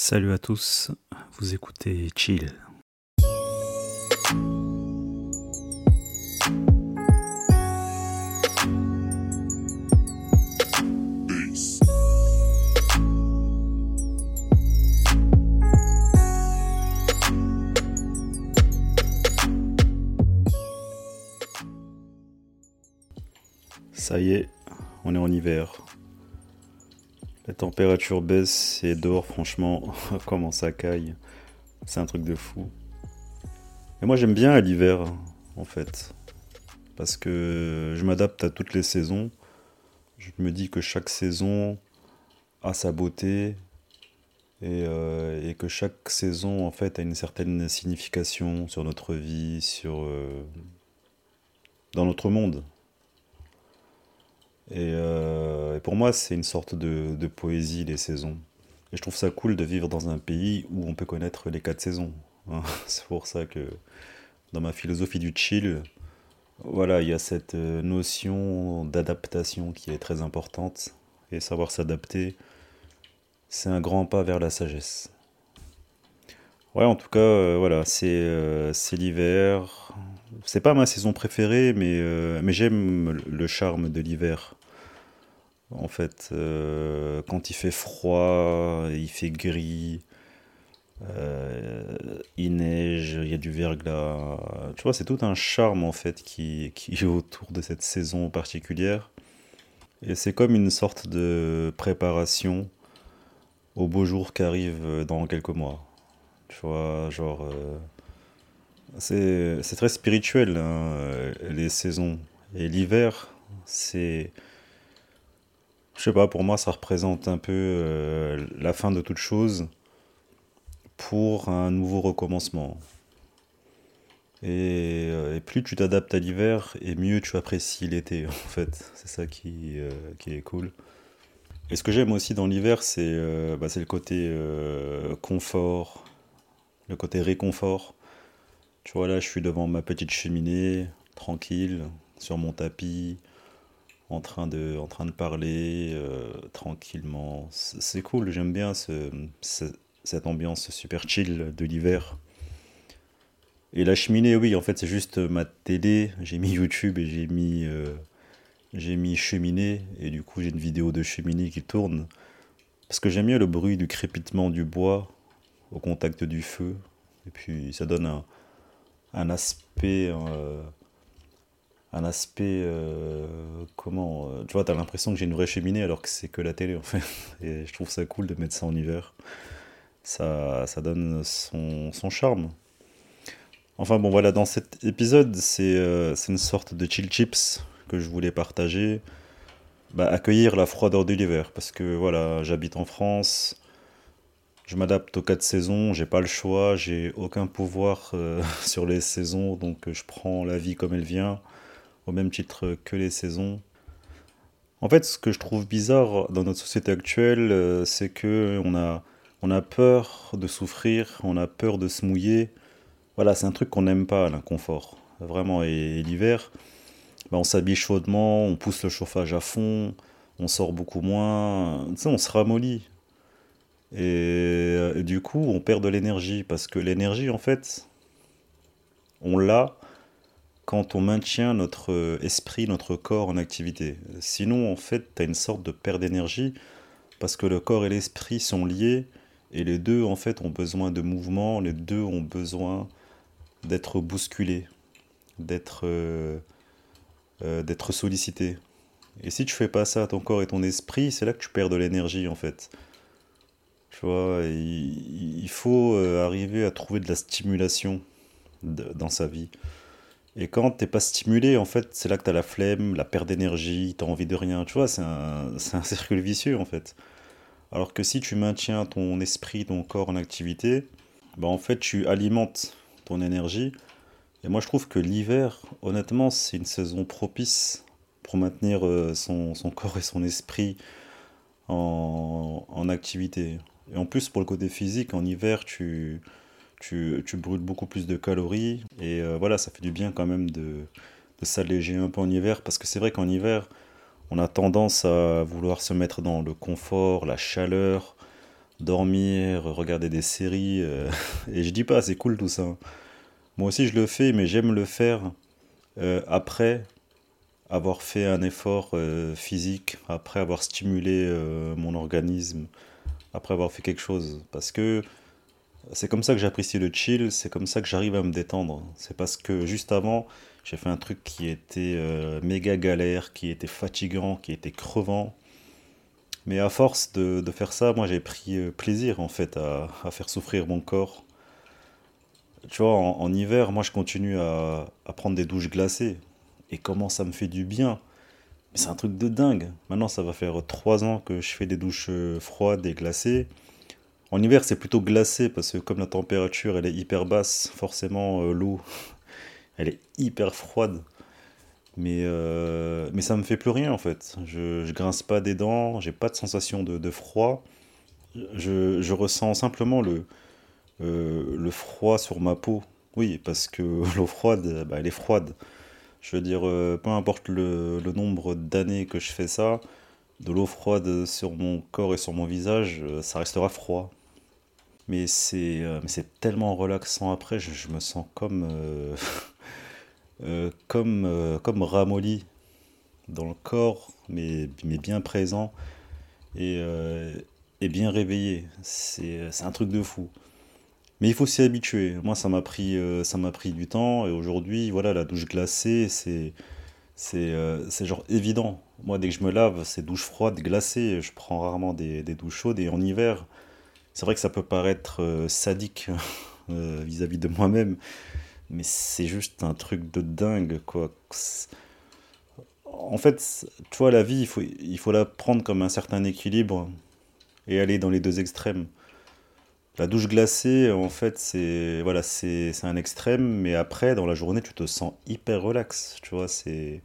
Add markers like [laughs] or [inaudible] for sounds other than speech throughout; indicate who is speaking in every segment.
Speaker 1: Salut à tous, vous écoutez Chill. Ça y est, on est en hiver. La température baisse et dehors, franchement, [laughs] comment ça caille. C'est un truc de fou. Et moi, j'aime bien l'hiver, en fait. Parce que je m'adapte à toutes les saisons. Je me dis que chaque saison a sa beauté et, euh, que chaque saison, en fait, a une certaine signification sur notre vie, sur. euh, dans notre monde. Et, euh, et pour moi, c'est une sorte de, poésie, les saisons. Et je trouve ça cool de vivre dans un pays où on peut connaître les quatre saisons. hein. [laughs] C'est pour ça que dans ma philosophie du chill, voilà, il y a cette euh, notion d'adaptation qui est très importante. Et savoir s'adapter, c'est un grand pas vers la sagesse. Ouais, en tout cas, euh, voilà, c'est euh, l'hiver. C'est pas ma saison préférée, mais, mais j'aime le charme de l'hiver. En fait, euh, quand il fait froid, il fait gris, euh, il neige, il y a du verglas. Tu vois, c'est tout un charme en fait qui, qui est autour de cette saison particulière. Et c'est comme une sorte de préparation au beau jour qui arrive dans quelques mois. Tu vois, genre, euh, c'est très spirituel, hein, les saisons. Et l'hiver, c'est, je sais pas, pour moi, ça représente un peu euh, la fin de toute chose pour un nouveau recommencement. Et, euh, et plus tu t'adaptes à l'hiver, et mieux tu apprécies l'été, [laughs] en fait. C'est ça qui, euh, qui est cool. Et ce que j'aime aussi dans l'hiver, c'est bah, le côté confort, le côté réconfort. Tu vois, là, je suis devant ma petite cheminée, tranquille, sur mon tapis, en train de, parler euh, tranquillement. C'est cool, j'aime bien ce, ce- cette ambiance super chill de l'hiver. Et la cheminée, oui, en fait, c'est juste ma télé. J'ai mis YouTube et j'ai mis, euh, cheminée. Et du coup, j'ai une vidéo de cheminée qui tourne. Parce que j'aime bien le bruit du crépitement du bois au contact du feu. Et puis, ça donne un, un aspect, euh, un aspect, euh, comment, euh, tu vois, t'as l'impression que j'ai une vraie cheminée alors que c'est que la télé, en fait. [laughs] Et je trouve ça cool de mettre ça en hiver. Ça, ça donne son, son charme. Enfin bon voilà, dans cet épisode, c'est euh, une sorte de chill chips que je voulais partager. Bah, accueillir la froideur de l'hiver, parce que voilà, j'habite en France, je m'adapte aux quatre saisons, j'ai pas le choix, j'ai aucun pouvoir [laughs] sur les saisons, donc je prends la vie comme elle vient, au même titre que les saisons. En fait, ce que je trouve bizarre dans notre société actuelle, euh, c'est que on a, on a peur de souffrir, on a peur de se mouiller. Voilà, c'est un truc qu'on n'aime pas, l'inconfort. Vraiment, et, l'hiver, bah, on s'habille chaudement, on pousse le chauffage à fond, on sort beaucoup moins, tu sais, on se ramollit. Et du coup, on perd de l'énergie, parce que l'énergie, en fait, on l'a quand on maintient notre euh, esprit, notre corps en activité. Sinon, en fait, tu as une sorte de perte d'énergie, parce que le corps et l'esprit sont liés, et les deux, en fait, ont besoin de mouvement, les deux ont besoin d'être bousculés, d'être euh, euh, d'être sollicité. Et si tu fais pas ça ton corps et ton esprit, c'est là que tu perds de l'énergie en fait. Tu vois, il, faut arriver à trouver de la stimulation dans sa vie. Et quand t'es pas stimulé, en fait, c'est là que t'as la flemme, la perte d'énergie, t'as envie de rien. Tu vois, c'est un, [laughs] un cercle vicieux en fait. Alors que si tu maintiens ton esprit, ton corps en activité, bah en fait, tu alimentes ton énergie. Et moi, je trouve que l'hiver, honnêtement, c'est une saison propice pour maintenir euh, son, son corps et son esprit en, en activité. Et en plus, pour le côté physique, en hiver, tu, tu, tu brûles beaucoup plus de calories. Et euh, voilà, ça fait du bien quand même de, de s'alléger un peu en hiver. Parce que c'est vrai qu'en hiver, on a tendance à vouloir se mettre dans le confort, la chaleur, dormir, regarder des séries. euh, [laughs] et je dis pas, c'est cool tout ça. hein. Moi aussi, je le fais, mais j'aime le faire euh, après avoir fait un effort physique, après avoir stimulé mon organisme, après avoir fait quelque chose. Parce que c'est comme ça que j'apprécie le chill, c'est comme ça que j'arrive à me détendre. C'est parce que juste avant, j'ai fait un truc qui était euh, méga galère, qui était fatigant, qui était crevant. Mais à force de, faire ça, moi j'ai pris euh, plaisir en fait à, faire souffrir mon corps. Tu vois, en, hiver, moi je continue à, à prendre des douches glacées. Et comment ça me fait du bien. C'est un truc de dingue. Maintenant, ça va faire trois ans que je fais des douches euh, froides et glacées. En hiver, c'est plutôt glacé parce que comme la température elle est hyper basse, forcément euh, l'eau [laughs] elle est hyper froide. Mais, euh, mais ça me fait plus rien en fait. Je, grince pas des dents, j'ai pas de sensation de, froid. Je, ressens simplement le, euh, le froid sur ma peau. Oui, parce que [laughs] l'eau froide, bah, elle est froide. Je veux dire, peu importe le, nombre d'années que je fais ça, de l'eau froide sur mon corps et sur mon visage, ça restera froid. Mais c'est euh, c'est tellement relaxant après, je, me sens comme, euh, [laughs] euh, comme, euh, comme ramolli dans le corps, mais, mais bien présent et, euh, et bien réveillé. C'est un truc de fou. Mais il faut s'y habituer. Moi, ça m'a pris, ça m'a pris du temps et aujourd'hui, voilà, la douche glacée, c'est c'est euh, genre évident. Moi, dès que je me lave, c'est douche froide, glacée. Je prends rarement des, des douches chaudes et en hiver, c'est vrai que ça peut paraître euh, sadique [laughs] euh, vis-à-vis de moi-même, mais c'est juste un truc de dingue, quoi. En fait, tu vois, la vie, il faut, il faut la prendre comme un certain équilibre et aller dans les deux extrêmes. La douche glacée, en fait, c'est voilà, c'est un extrême, mais après, dans la journée, tu te sens hyper relax, tu vois, c'est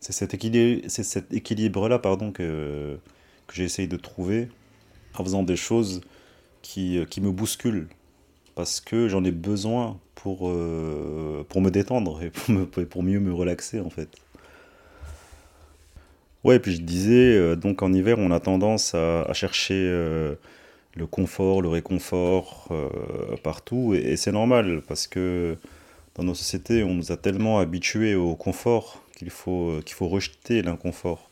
Speaker 1: cet équilibre, cet équilibre-là, pardon, que, que j'essaye de trouver en faisant des choses qui, qui me bousculent, parce que j'en ai besoin pour, euh, pour me détendre et pour, pour mieux me relaxer, en fait. Ouais, et puis je disais, euh, donc en hiver, on a tendance à, chercher euh, le confort, le réconfort euh, partout, et, et c'est normal, parce que dans nos sociétés, on nous a tellement habitués au confort qu'il faut, euh, qu'il faut rejeter l'inconfort.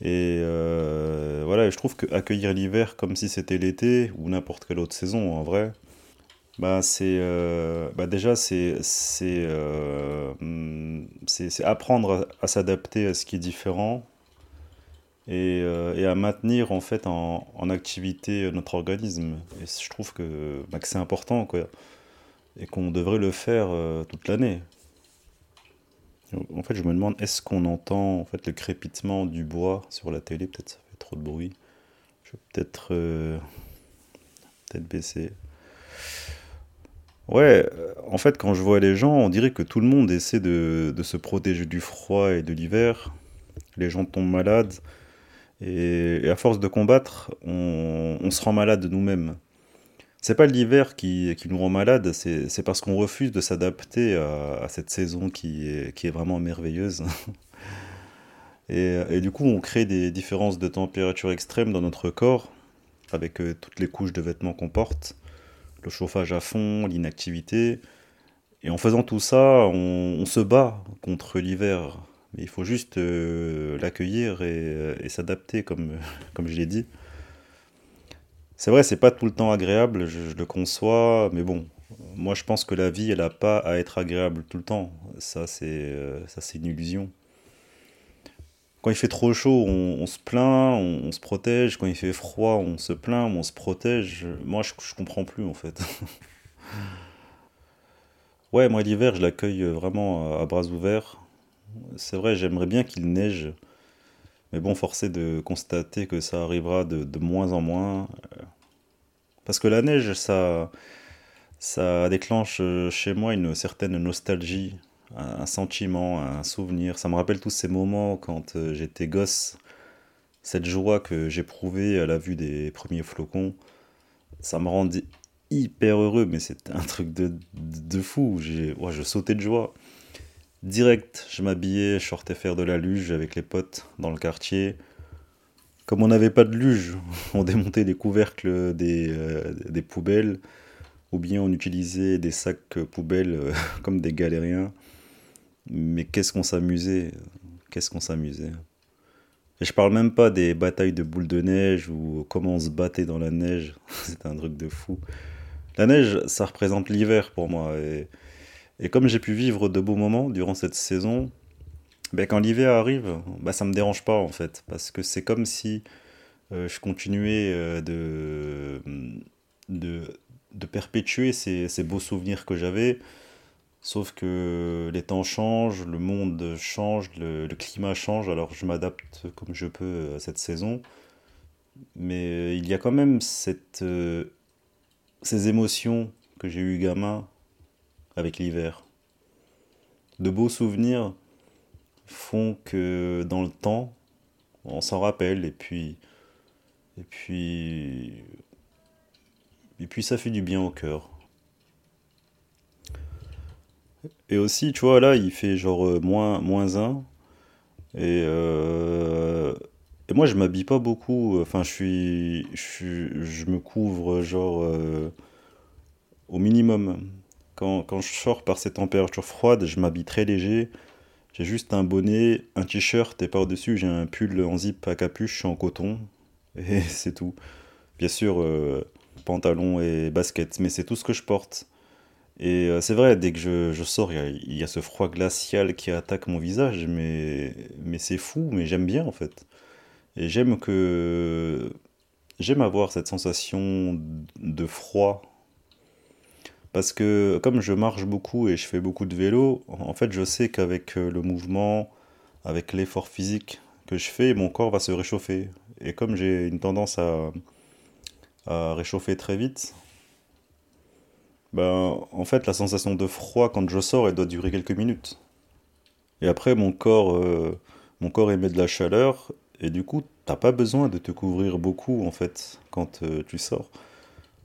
Speaker 1: Et euh, voilà, je trouve que accueillir l'hiver comme si c'était l'été, ou n'importe quelle autre saison en vrai, bah c'est euh, bah déjà c'est euh, c'est apprendre à, s'adapter à ce qui est différent et, et à maintenir en fait en, en activité notre organisme. Et je trouve que, bah, que c'est important quoi, et qu'on devrait le faire toute l'année. En fait, je me demande, est-ce qu'on entend le crépitement du bois sur la télé? Peut-être ça fait trop de bruit. Je vais peut-être euh, baisser. Ouais, euh, en fait, quand je vois les gens, on dirait que tout le monde essaie de, se protéger du froid et de l'hiver. Les gens tombent malades et, à force de combattre, on se rend malade nous-mêmes. C'est pas l'hiver qui, nous rend malade, c'est parce qu'on refuse de s'adapter à, cette saison qui est, vraiment merveilleuse. [laughs] Et, du coup, on crée des différences de température extrêmes dans notre corps, avec euh, toutes les couches de vêtements qu'on porte, le chauffage à fond, l'inactivité. Et en faisant tout ça, on, on se bat contre l'hiver. Mais il faut juste euh, l'accueillir et, et s'adapter, comme, [laughs] comme je l'ai dit. C'est vrai, c'est pas tout le temps agréable, je, le conçois, mais bon, moi je pense que la vie, elle a pas à être agréable tout le temps. Ça, c'est euh, une illusion. Quand il fait trop chaud, on, se plaint, on, se protège. Quand il fait froid, on se plaint, on se protège. Moi, je, comprends plus en fait. [laughs] Ouais, moi l'hiver, je l'accueille vraiment à, bras ouverts. C'est vrai, j'aimerais bien qu'il neige, mais bon, force est de constater que ça arrivera de moins en moins. Parce que la neige, ça, ça déclenche euh, chez moi une certaine nostalgie, un, sentiment, un souvenir. Ça me rappelle tous ces moments quand euh, j'étais gosse, cette joie que j'éprouvais à la vue des premiers flocons. Ça me rendait hyper heureux, mais c'était un truc de, de fou. J'ai, ouais, je sautais de joie. Direct, je m'habillais, je sortais faire de la luge avec les potes dans le quartier. Comme on n'avait pas de luge, [laughs] on démontait les couvercles des, euh, des poubelles, ou bien on utilisait des sacs poubelles euh, [laughs] comme des galériens. Mais qu'est-ce qu'on s'amusait Qu'est-ce qu'on s'amusait Et je parle même pas des batailles de boules de neige ou comment on se battait dans la neige. [laughs] C'était un truc de fou. La neige, ça représente l'hiver pour moi. Et comme j'ai pu vivre de beaux moments durant cette saison, ben, quand l'hiver arrive, ben, ça me dérange pas en fait. Parce que c'est comme si euh, je continuais euh, de, de, de perpétuer ces, ces beaux souvenirs que j'avais. Sauf que les temps changent, le monde change, le, climat change, alors je m'adapte comme je peux à cette saison. Mais il y a quand même cette, euh, ces émotions que j'ai eu gamin avec l'hiver. De beaux souvenirs font que dans le temps, on s'en rappelle et puis et puis et puis ça fait du bien au cœur. Et aussi, tu vois, là, il fait genre euh, moins, moins 1. Et, euh, et moi, je m'habille pas beaucoup. Enfin, je suis, je je me couvre genre euh, au minimum. Quand, quand je sors par ces températures froides, je m'habille très léger. J'ai juste un bonnet, un t-shirt et par-dessus, j'ai un pull en zip à capuche en coton. Et [laughs] c'est tout. Bien sûr, euh, pantalon et basket, mais c'est tout ce que je porte. Et euh, c'est vrai, dès que je, je sors, il y y a ce froid glacial qui attaque mon visage, mais, mais c'est fou, mais j'aime bien en fait. Et j'aime que... J'aime avoir cette sensation de froid, parce que comme je marche beaucoup et je fais beaucoup de vélo, en fait je sais qu'avec euh, le mouvement, avec l'effort physique que je fais, mon corps va se réchauffer. Et comme j'ai une tendance à, réchauffer très vite, ben, en fait, la sensation de froid quand je sors, elle doit durer quelques minutes. Et après, mon corps, euh, mon corps émet de la chaleur, et du coup, t'as pas besoin de te couvrir beaucoup, en fait, quand euh, tu sors.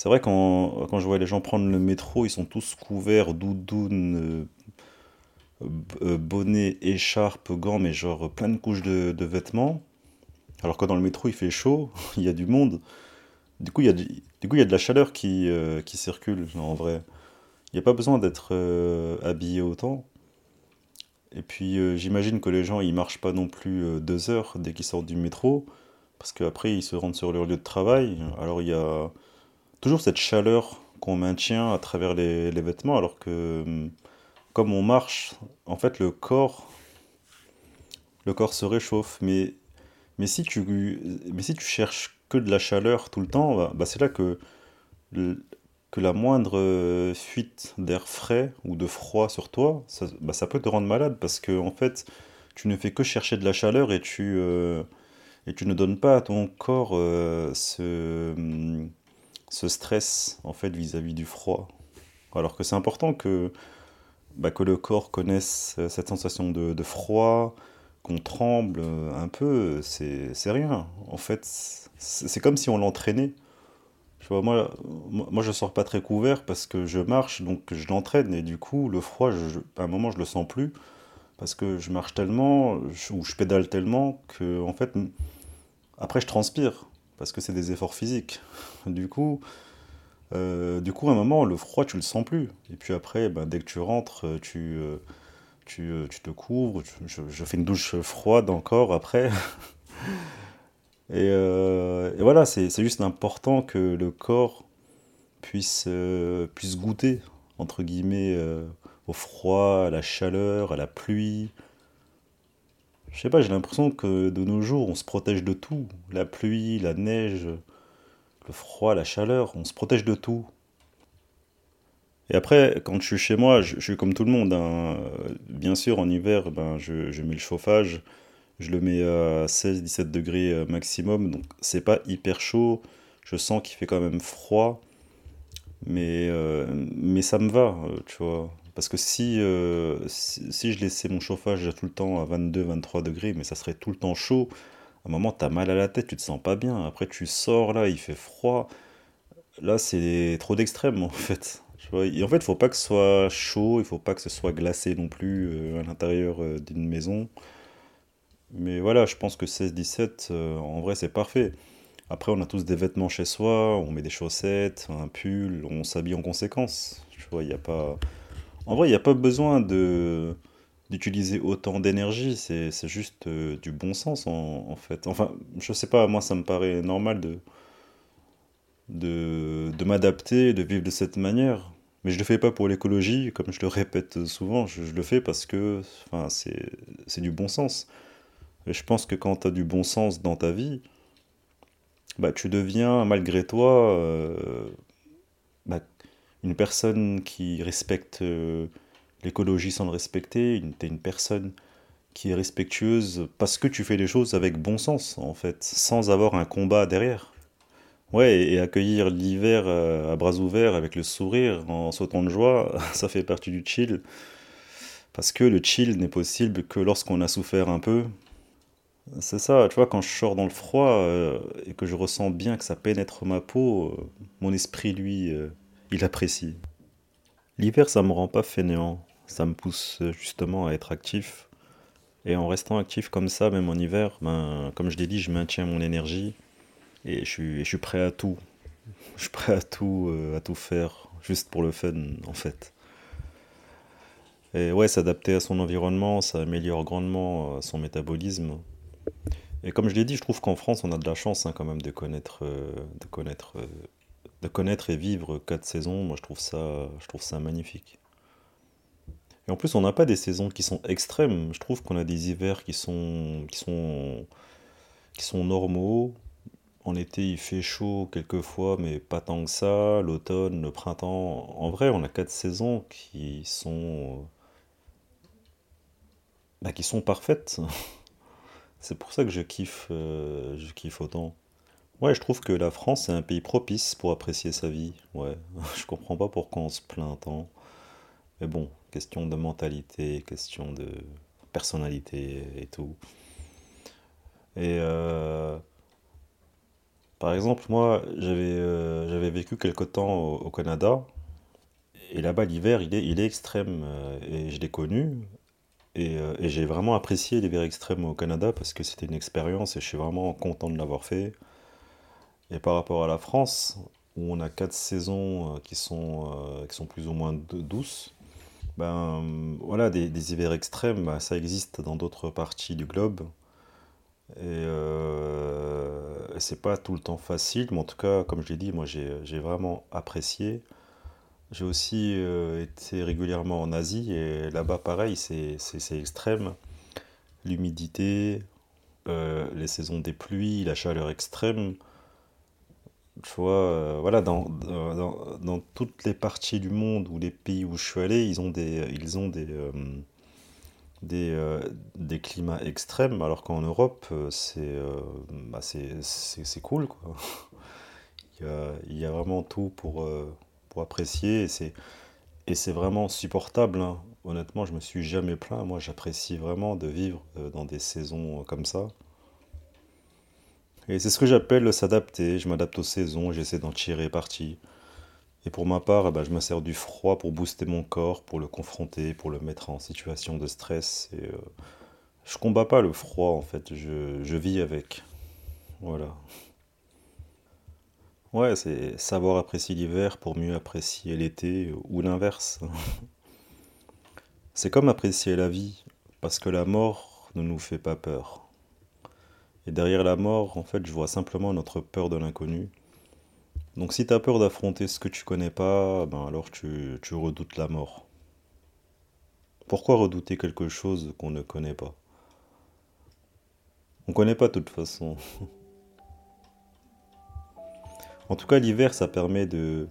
Speaker 1: C'est vrai, quand, quand je vois les gens prendre le métro, ils sont tous couverts, doudoune, euh, euh, bonnet, écharpe, gants, mais genre plein de couches de, vêtements. Alors que dans le métro, il fait chaud, [laughs] il y a du monde. Du coup, il y a, coup, il y a de la chaleur qui, euh, qui circule, en vrai. Il n'y a pas besoin d'être euh, habillé autant. Et puis, j'imagine que les gens, ils marchent pas non plus deux heures dès qu'ils sortent du métro, parce qu'après, ils se rendent sur leur lieu de travail. Alors, il y a toujours cette chaleur qu'on maintient à travers les, vêtements, alors que, hum, comme on marche, en fait, le corps, le corps se réchauffe. Mais, mais si tu, mais si tu cherches que de la chaleur tout le temps, bah, bah, c'est là que que la moindre euh, fuite d'air frais ou de froid sur toi, ça, bah, ça peut te rendre malade parce que en fait, tu ne fais que chercher de la chaleur et tu, euh, et tu ne donnes pas à ton corps euh, ce, hum, ce stress en fait vis-à-vis du froid. Alors que c'est important que, bah, que le corps connaisse euh, cette sensation de, de froid, qu'on tremble euh, un peu, c'est rien. En fait, c'est comme si on l'entraînait. Moi, moi, je sors pas très couvert parce que je marche, donc je l'entraîne. Et du coup, le froid, à un moment, je le sens plus parce que je marche tellement, ou je pédale tellement que, en fait, après, je transpire parce que c'est des efforts physiques. [laughs] Du coup, euh, du coup, à un moment, le froid, tu le sens plus. Et puis après, ben, dès que tu rentres, euh, tu, euh, tu, te couvres. je, fais une douche froide encore après. [laughs] Et, voilà, c'est juste important que le corps puisse, puisse goûter, entre guillemets, au froid, à la chaleur, à la pluie. Je sais pas, j'ai l'impression que de nos jours, on se protège de tout. La pluie, la neige, le froid, la chaleur, on se protège de tout. Et après, quand je suis chez moi, je, suis comme tout le monde. hein. Bien sûr, en hiver, ben, je, je mets le chauffage, je le mets à 16-17 degrés euh, maximum, donc c'est pas hyper chaud. Je sens qu'il fait quand même froid, mais, euh, mais ça me va, euh, tu vois. Parce que si, euh, si, si je laissais mon chauffage tout le temps à 22-23 degrés, mais ça serait tout le temps chaud, à un moment, t'as mal à la tête, tu te sens pas bien. Après, tu sors là, il fait froid. Là, c'est trop d'extrêmes, [laughs] en fait. Tu et en fait, il faut pas que ce soit chaud, il faut pas que ce soit glacé non plus euh, à l'intérieur euh, d'une maison. Mais voilà, je pense que 16-17, euh, en vrai, c'est parfait. Après, on a tous des vêtements chez soi, on met des chaussettes, un pull, on s'habille en conséquence. Tu vois, il n'y a pas... En vrai, il n'y a pas besoin de d'utiliser autant d'énergie, c'est juste euh, du bon sens en, fait. Enfin, je sais pas, moi ça me paraît normal de, de, de m'adapter, de vivre de cette manière. Mais je le fais pas pour l'écologie, comme je le répète souvent, je, le fais parce que enfin, c'est du bon sens. Et je pense que quand tu as du bon sens dans ta vie, bah, tu deviens malgré toi euh, une personne qui respecte euh, l'écologie sans le respecter, une, une personne qui est respectueuse parce que tu fais les choses avec bon sens en fait, sans avoir un combat derrière. Ouais, et, accueillir l'hiver euh, à bras ouverts avec le sourire, en sautant de joie, [laughs] ça fait partie du chill. Parce que le chill n'est possible que lorsqu'on a souffert un peu, C'est ça, tu vois, quand je sors dans le froid euh, et que je ressens bien que ça pénètre ma peau, mon esprit, lui, il apprécie. L'hiver, ça me rend pas fainéant, ça me pousse justement à être actif. Et en restant actif comme ça, même en hiver, ben, comme je l'ai dit, je maintiens mon énergie et je suis, prêt à tout. Je suis prêt à tout, euh, à tout faire, juste pour le fun, en fait. Et ouais, s'adapter à son environnement, ça améliore grandement euh, son métabolisme. Et comme je l'ai dit, je trouve qu'en France, on a de la chance hein, quand même de connaître, euh, de connaître, de connaître et vivre quatre saisons. Moi, je trouve ça, je trouve ça magnifique. Et en plus, on n'a pas des saisons qui sont extrêmes. Je trouve qu'on a des hivers qui sont, qui sont, qui sont normaux. En été, il fait chaud quelquefois, mais pas tant que ça. L'automne, le printemps. En vrai, on a quatre saisons qui sont, bah, qui sont parfaites. [laughs] C'est pour ça que je kiffe, euh, je kiffe autant. Ouais, je trouve que la France est un pays propice pour apprécier sa vie. Ouais, [laughs] je comprends pas pourquoi on se plaint tant. Mais bon, question de mentalité, question de personnalité et tout. Et euh, par exemple, moi, j'avais euh, j'avais vécu quelque temps au, Canada. Et là-bas, l'hiver, il est, il est extrême. euh, et je l'ai connu. Et j'ai vraiment apprécié l'hiver extrême au Canada parce que c'était une expérience et je suis vraiment content de l'avoir fait. Et par rapport à la France, où on a quatre saisons euh, qui sont, euh, qui sont plus ou moins dou- douces, ben voilà, des, hivers extrêmes, ben, ça existe dans d'autres parties du globe. Et euh, c'est pas tout le temps facile, mais en tout cas, comme je l'ai dit, moi j'ai vraiment apprécié. J'ai aussi euh, été régulièrement en Asie et là-bas, pareil, c'est extrême. L'humidité, les saisons des pluies, la chaleur extrême. Tu vois, euh, voilà, dans, dans, toutes les parties du monde ou les pays où je suis allé, ils ont des, euh, euh, climats extrêmes, alors qu'en Europe, euh, c'est euh, bah, cool, quoi. [laughs] Il y a, vraiment tout pour, euh, apprécier et c'est, vraiment supportable, hein. Honnêtement, je me suis jamais plaint. Moi, j'apprécie vraiment de vivre euh, dans des saisons euh, comme ça. Et c'est ce que j'appelle s'adapter. Je m'adapte aux saisons, j'essaie d'en tirer parti. Et pour ma part, eh ben, je me sers du froid pour booster mon corps, pour le confronter, pour le mettre en situation de stress. Et, euh, je combats pas le froid en fait, je, je vis avec. Voilà. Ouais, c'est savoir apprécier l'hiver pour mieux apprécier l'été ou l'inverse. [laughs] C'est comme apprécier la vie, parce que la mort ne nous fait pas peur. Derrière la mort, en fait, je vois simplement notre peur de l'inconnu. Donc si tu as peur d'affronter ce que tu connais pas, ben alors tu, redoutes la mort. Pourquoi redouter quelque chose qu'on ne connaît pas? On connaît pas de toute façon. [laughs] En tout cas, l'hiver, ça permet de,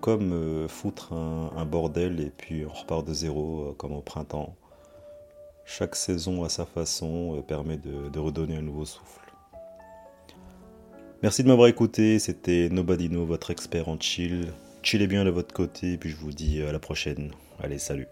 Speaker 1: comme euh, foutre un, un bordel et puis on repart de zéro, euh, comme au printemps. Chaque saison à sa façon euh, permet de, redonner un nouveau souffle. Merci de m'avoir écouté, c'était Nobody Know, votre expert en chill. Chillez bien de votre côté, puis je vous dis à la prochaine. Allez, salut.